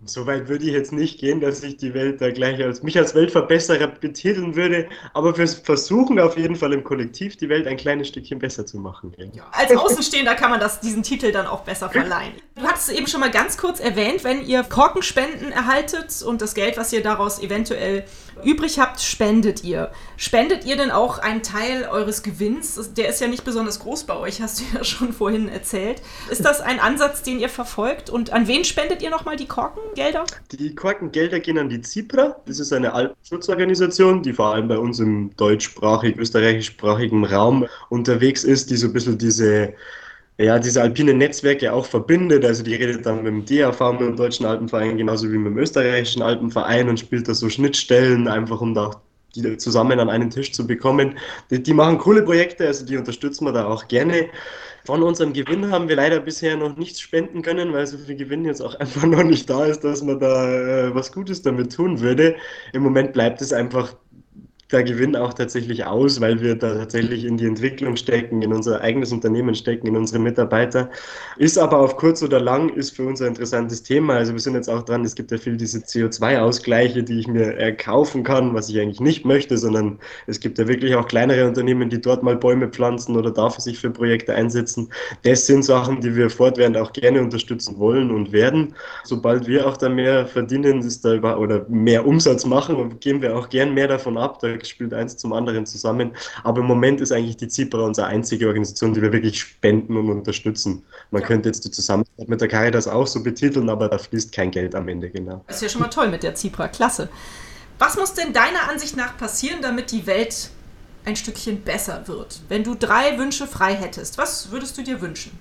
So weit würde ich jetzt nicht gehen, dass ich die Welt da gleich als mich als Weltverbesserer betiteln würde, aber fürs Versuchen auf jeden Fall im Kollektiv die Welt ein kleines Stückchen besser zu machen. Ja. Als Außenstehender kann man das, diesen Titel dann auch besser verleihen. Du hattest es eben schon mal ganz kurz erwähnt, wenn ihr Korkenspenden erhaltet und das Geld, was ihr daraus eventuell übrig habt, spendet ihr. Spendet ihr denn auch einen Teil eures Gewinns? Der ist ja nicht besonders groß bei euch, hast du ja schon vorhin erzählt. Ist das ein Ansatz, den ihr verfolgt? Und an wen spendet ihr nochmal die Korkengelder? Die Korkengelder gehen an die ZIPRA. Das ist eine Alpenschutzorganisation, die vor allem bei uns im deutschsprachig, österreichischsprachigen Raum unterwegs ist, die so ein bisschen diese ja, diese alpine Netzwerke auch verbindet. Also die redet dann mit dem DAV, mit dem Deutschen Alpenverein, genauso wie mit dem Österreichischen Alpenverein und spielt da so Schnittstellen, einfach um da die zusammen an einen Tisch zu bekommen. Die, die machen coole Projekte, also die unterstützen wir da auch gerne. Von unserem Gewinn haben wir leider bisher noch nichts spenden können, weil so viel Gewinn jetzt auch einfach noch nicht da ist, dass man da äh, was Gutes damit tun würde. Im Moment bleibt es einfach der Gewinn auch tatsächlich aus, weil wir da tatsächlich in die Entwicklung stecken, in unser eigenes Unternehmen stecken, in unsere Mitarbeiter. Ist aber auf kurz oder lang, ist für uns ein interessantes Thema. Also wir sind jetzt auch dran, es gibt ja viel diese CO2-Ausgleiche, die ich mir erkaufen kann, was ich eigentlich nicht möchte, sondern es gibt ja wirklich auch kleinere Unternehmen, die dort mal Bäume pflanzen oder dafür sich für Projekte einsetzen. Das sind Sachen, die wir fortwährend auch gerne unterstützen wollen und werden. Sobald wir auch da mehr verdienen ist da über, oder mehr Umsatz machen, geben wir auch gern mehr davon ab. Da spielt eins zum anderen zusammen. Aber im Moment ist eigentlich die ZIPRA unsere einzige Organisation, die wir wirklich spenden und unterstützen. Man ja. könnte jetzt die Zusammenarbeit mit der Caritas auch so betiteln, aber da fließt kein Geld am Ende, genau. Das ist ja schon mal toll mit der ZIPRA, klasse. Was muss denn deiner Ansicht nach passieren, damit die Welt ein Stückchen besser wird? Wenn du drei Wünsche frei hättest, was würdest du dir wünschen?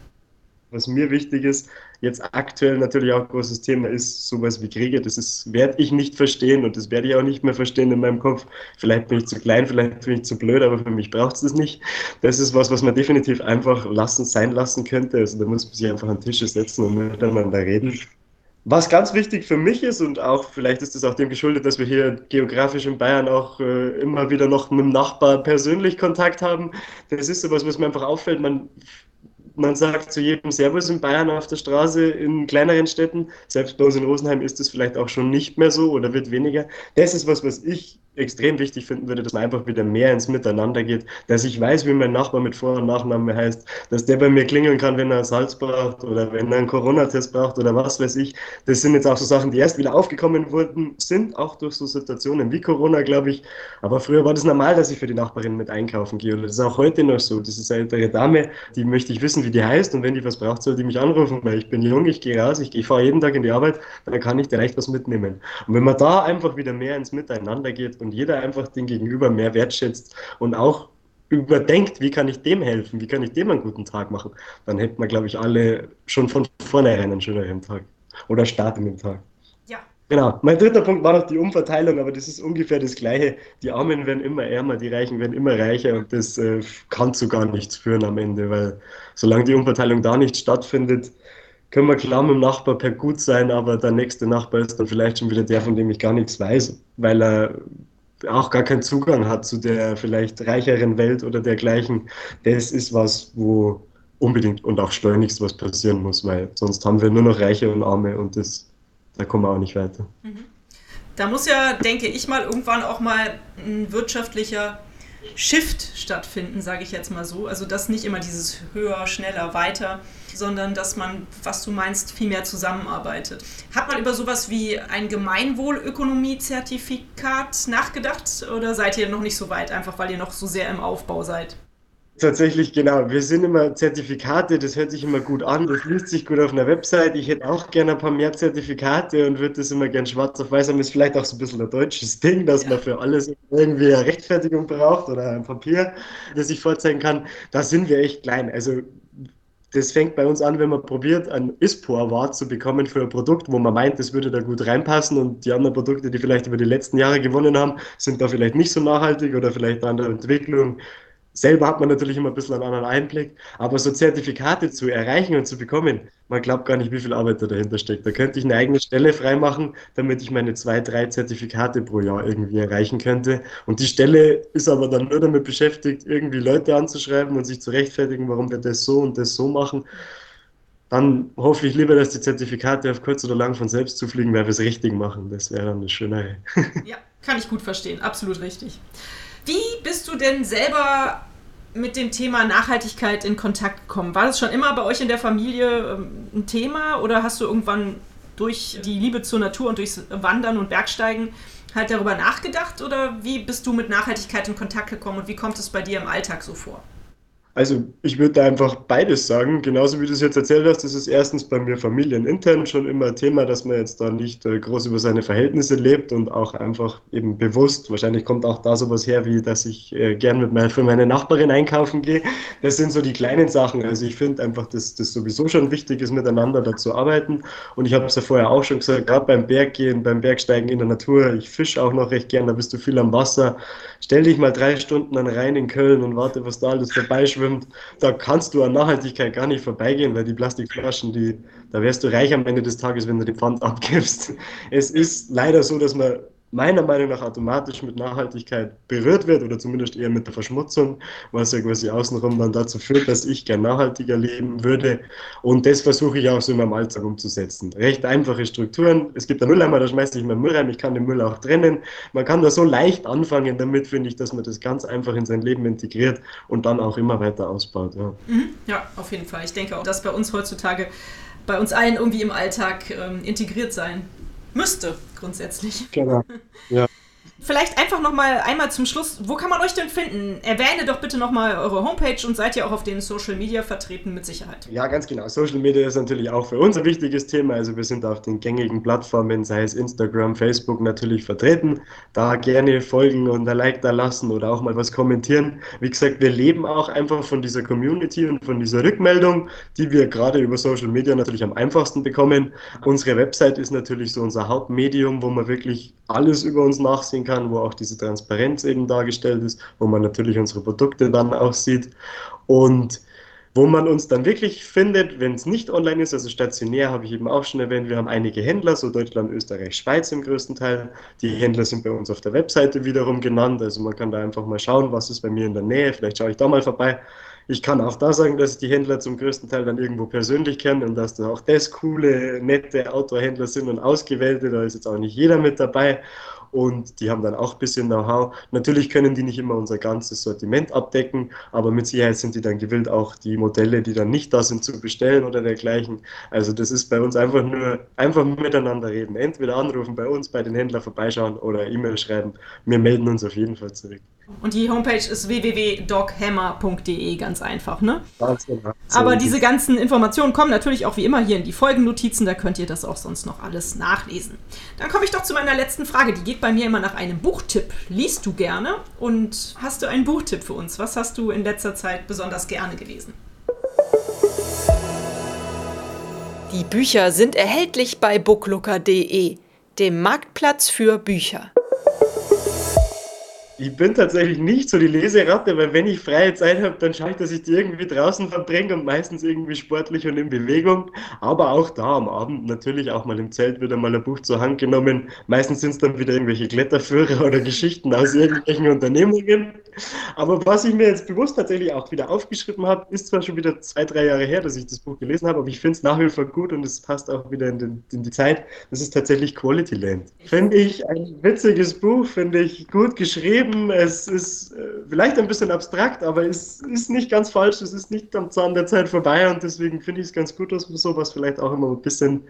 Was mir wichtig ist, jetzt aktuell natürlich auch ein großes Thema ist, sowas wie Kriege. Das werde ich nicht verstehen und das werde ich auch nicht mehr verstehen in meinem Kopf. Vielleicht bin ich zu klein, vielleicht bin ich zu blöd, aber für mich braucht es das nicht. Das ist was, was man definitiv einfach lassen, sein lassen könnte. Also da muss man sich einfach an Tische setzen und miteinander reden. Was ganz wichtig für mich ist und auch vielleicht ist es auch dem geschuldet, dass wir hier geografisch in Bayern auch äh, immer wieder noch mit dem Nachbar persönlich Kontakt haben. Das ist sowas, was mir einfach auffällt. Man man sagt zu jedem Servus in Bayern auf der Straße in kleineren Städten. Selbst bei uns in Rosenheim ist es vielleicht auch schon nicht mehr so oder wird weniger. Das ist was, was ich extrem wichtig finden würde, dass man einfach wieder mehr ins Miteinander geht, dass ich weiß, wie mein Nachbar mit Vor- und Nachname heißt, dass der bei mir klingeln kann, wenn er Salz braucht oder wenn er einen Corona-Test braucht oder was weiß ich. Das sind jetzt auch so Sachen, die erst wieder aufgekommen wurden, sind auch durch so Situationen wie Corona, glaube ich. Aber früher war das normal, dass ich für die Nachbarin mit einkaufen gehe. Und das ist auch heute noch so. Eine ältere Dame, die möchte ich wissen, wie die heißt. Und wenn die was braucht, soll die mich anrufen, weil ich bin jung, ich gehe raus, ich, ich fahre jeden Tag in die Arbeit, dann kann ich direkt was mitnehmen. Und wenn man da einfach wieder mehr ins Miteinander geht und jeder einfach den Gegenüber mehr wertschätzt und auch überdenkt, wie kann ich dem helfen, wie kann ich dem einen guten Tag machen, dann hätten wir, glaube ich, alle schon von vornherein einen schöneren Tag oder starten den Tag. Genau. Mein dritter Punkt war noch die Umverteilung, aber das ist ungefähr das Gleiche. Die Armen werden immer ärmer, die Reichen werden immer reicher und das äh, kann zu gar nichts führen am Ende, weil solange die Umverteilung da nicht stattfindet, können wir klar mit dem Nachbar per gut sein, aber der nächste Nachbar ist dann vielleicht schon wieder der, von dem ich gar nichts weiß, weil er auch gar keinen Zugang hat zu der vielleicht reicheren Welt oder dergleichen, das ist was, wo unbedingt und auch schleunigst was passieren muss, weil sonst haben wir nur noch Reiche und Arme und das, da kommen wir auch nicht weiter. Mhm. Da muss ja, denke ich mal, irgendwann auch mal ein wirtschaftlicher Shift stattfinden, sage ich jetzt mal so. Also dass nicht immer dieses höher, schneller, weiter, sondern dass man, was du meinst, viel mehr zusammenarbeitet. Hat man über sowas wie ein Gemeinwohlökonomie-Zertifikat nachgedacht oder seid ihr noch nicht so weit, einfach weil ihr noch so sehr im Aufbau seid? Tatsächlich, genau. Wir sind immer Zertifikate, das hört sich immer gut an, das liest sich gut auf einer Website. Ich hätte auch gerne ein paar mehr Zertifikate und würde das immer gern schwarz auf weiß haben. Ist vielleicht auch so ein bisschen ein deutsches Ding, dass ja. man für alles irgendwie eine Rechtfertigung braucht oder ein Papier, das ich vorzeigen kann. Da sind wir echt klein. Also das fängt bei uns an, wenn man probiert, einen ISPO-Award zu bekommen für ein Produkt, wo man meint, das würde da gut reinpassen und die anderen Produkte, die vielleicht über die letzten Jahre gewonnen haben, sind da vielleicht nicht so nachhaltig oder vielleicht an der Entwicklung Selber hat man natürlich immer ein bisschen einen anderen Einblick, aber so Zertifikate zu erreichen und zu bekommen, man glaubt gar nicht, wie viel Arbeit da dahinter steckt. Da könnte ich eine eigene Stelle freimachen, damit ich meine zwei, drei Zertifikate pro Jahr irgendwie erreichen könnte. Und die Stelle ist aber dann nur damit beschäftigt, irgendwie Leute anzuschreiben und sich zu rechtfertigen, warum wir das so und das so machen. Dann hoffe ich lieber, dass die Zertifikate auf kurz oder lang von selbst zufliegen, weil wir es richtig machen. Das wäre dann das Schönere. Ja, kann ich gut verstehen. Absolut richtig. Wie bist du denn selber mit dem Thema Nachhaltigkeit in Kontakt gekommen? War das schon immer bei euch in der Familie ähm, ein Thema oder hast du irgendwann durch die Liebe zur Natur und durchs Wandern und Bergsteigen halt darüber nachgedacht oder wie bist du mit Nachhaltigkeit in Kontakt gekommen und wie kommt es bei dir im Alltag so vor? Also ich würde einfach beides sagen. Genauso wie du es jetzt erzählt hast, das ist erstens bei mir familienintern schon immer Thema, dass man jetzt da nicht äh, groß über seine Verhältnisse lebt und auch einfach eben bewusst, wahrscheinlich kommt auch da sowas her, wie dass ich äh, gern mit mein, für meine Nachbarin einkaufen gehe. Das sind so die kleinen Sachen. Also ich finde einfach, dass das sowieso schon wichtig ist, miteinander da zu arbeiten. Und ich habe es ja vorher auch schon gesagt, gerade beim Berggehen, beim Bergsteigen in der Natur, ich fische auch noch recht gern, da bist du viel am Wasser. Stell dich mal drei Stunden dann rein in Köln und warte, was da alles schwimmt, da kannst du an Nachhaltigkeit gar nicht vorbeigehen, weil die Plastikflaschen, die, da wärst du reich am Ende des Tages, wenn du den Pfand abgibst. Es ist leider so, dass man meiner Meinung nach automatisch mit Nachhaltigkeit berührt wird oder zumindest eher mit der Verschmutzung, was ja quasi außenrum dann dazu führt, dass ich gern nachhaltiger leben würde. Und das versuche ich auch so in meinem Alltag umzusetzen. Recht einfache Strukturen. Es gibt einen Mülleimer, da schmeiße ich meinen Müll rein, ich kann den Müll auch trennen. Man kann da so leicht anfangen damit, finde ich, dass man das ganz einfach in sein Leben integriert und dann auch immer weiter ausbaut. Ja, mhm. ja auf jeden Fall. Ich denke auch, dass bei uns heutzutage bei uns allen irgendwie im Alltag ähm, integriert sein müsste, grundsätzlich. Genau. Ja. Vielleicht einfach noch mal einmal zum Schluss, wo kann man euch denn finden? Erwähne doch bitte noch mal eure Homepage und seid ihr auch auf den Social Media vertreten mit Sicherheit. Ja, ganz genau. Social Media ist natürlich auch für uns ein wichtiges Thema. Also wir sind auf den gängigen Plattformen, sei es Instagram, Facebook natürlich vertreten. Da gerne folgen und ein Like da lassen oder auch mal was kommentieren. Wie gesagt, wir leben auch einfach von dieser Community und von dieser Rückmeldung, die wir gerade über Social Media natürlich am einfachsten bekommen. Unsere Website ist natürlich so unser Hauptmedium, wo man wirklich alles über uns nachsehen kann, wo auch diese Transparenz eben dargestellt ist, wo man natürlich unsere Produkte dann auch sieht und wo man uns dann wirklich findet, wenn es nicht online ist, also stationär, habe ich eben auch schon erwähnt, wir haben einige Händler, so Deutschland, Österreich, Schweiz im größten Teil. Die Händler sind bei uns auf der Webseite wiederum genannt, also man kann da einfach mal schauen, was ist bei mir in der Nähe, vielleicht schaue ich da mal vorbei. Ich kann auch da sagen, dass ich die Händler zum größten Teil dann irgendwo persönlich kenne und dass da auch das coole, nette Outdoor-Händler sind und ausgewählte, da ist jetzt auch nicht jeder mit dabei und die haben dann auch ein bisschen Know-how. Natürlich können die nicht immer unser ganzes Sortiment abdecken, aber mit Sicherheit sind die dann gewillt, auch die Modelle, die dann nicht da sind, zu bestellen oder dergleichen. Also das ist bei uns einfach nur einfach miteinander reden. Entweder anrufen bei uns, bei den Händlern vorbeischauen oder E-Mail schreiben. Wir melden uns auf jeden Fall zurück. Und die Homepage ist www.doghammer.de, ganz einfach, ne? Ganz genau. Aber diese ganzen Informationen kommen natürlich auch wie immer hier in die Folgennotizen, da könnt ihr das auch sonst noch alles nachlesen. Dann komme ich doch zu meiner letzten Frage, die geht bei mir immer nach einem Buchtipp. Liest du gerne und hast du einen Buchtipp für uns? Was hast du in letzter Zeit besonders gerne gelesen? Die Bücher sind erhältlich bei booklooker.de, dem Marktplatz für Bücher. Ich bin tatsächlich nicht so die Leseratte, weil wenn ich freie Zeit habe, dann schaue ich, dass ich die irgendwie draußen verbringe und meistens irgendwie sportlich und in Bewegung. Aber auch da am Abend natürlich auch mal im Zelt wieder mal ein Buch zur Hand genommen. Meistens sind es dann wieder irgendwelche Kletterführer oder Geschichten aus irgendwelchen Unternehmungen. Aber was ich mir jetzt bewusst tatsächlich auch wieder aufgeschrieben habe, ist zwar schon wieder zwei, drei Jahre her, dass ich das Buch gelesen habe, aber ich finde es nach wie vor gut und es passt auch wieder in, den, in die Zeit. Das ist tatsächlich Quality Land. Finde ich ein witziges Buch, finde ich gut geschrieben Leben. Es ist äh, vielleicht ein bisschen abstrakt, aber es ist nicht ganz falsch. Es ist nicht am Zahn der Zeit vorbei und deswegen finde ich es ganz gut, dass man sowas vielleicht auch immer ein bisschen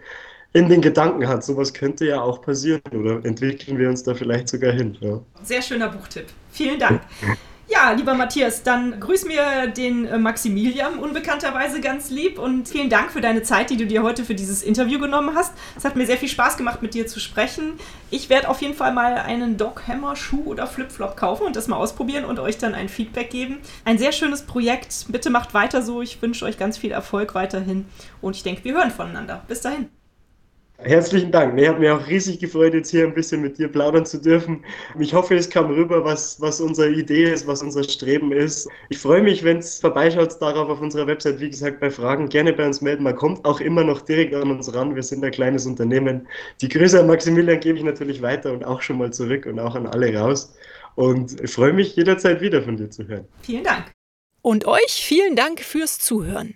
in den Gedanken hat. Sowas könnte ja auch passieren oder entwickeln wir uns da vielleicht sogar hin. Ja. Sehr schöner Buchtipp. Vielen Dank. Ja, lieber Matthias, dann grüß mir den äh, Maximilian unbekannterweise ganz lieb und vielen Dank für deine Zeit, die du dir heute für dieses Interview genommen hast. Es hat mir sehr viel Spaß gemacht, mit dir zu sprechen. Ich werde auf jeden Fall mal einen Doc Hammer Schuh oder Flipflop kaufen und das mal ausprobieren und euch dann ein Feedback geben. Ein sehr schönes Projekt. Bitte macht weiter so. Ich wünsche euch ganz viel Erfolg weiterhin und ich denke, wir hören voneinander. Bis dahin. Herzlichen Dank. Nee, hat mir auch riesig gefreut, jetzt hier ein bisschen mit dir plaudern zu dürfen. Ich hoffe, es kam rüber, was, was unsere Idee ist, was unser Streben ist. Ich freue mich, wenn es vorbeischaut darauf auf unserer Website. Wie gesagt, bei Fragen gerne bei uns melden. Man kommt auch immer noch direkt an uns ran. Wir sind ein kleines Unternehmen. Die Grüße an Maximilian gebe ich natürlich weiter und auch schon mal zurück und auch an alle raus. Und ich freue mich jederzeit wieder von dir zu hören. Vielen Dank. Und euch vielen Dank fürs Zuhören.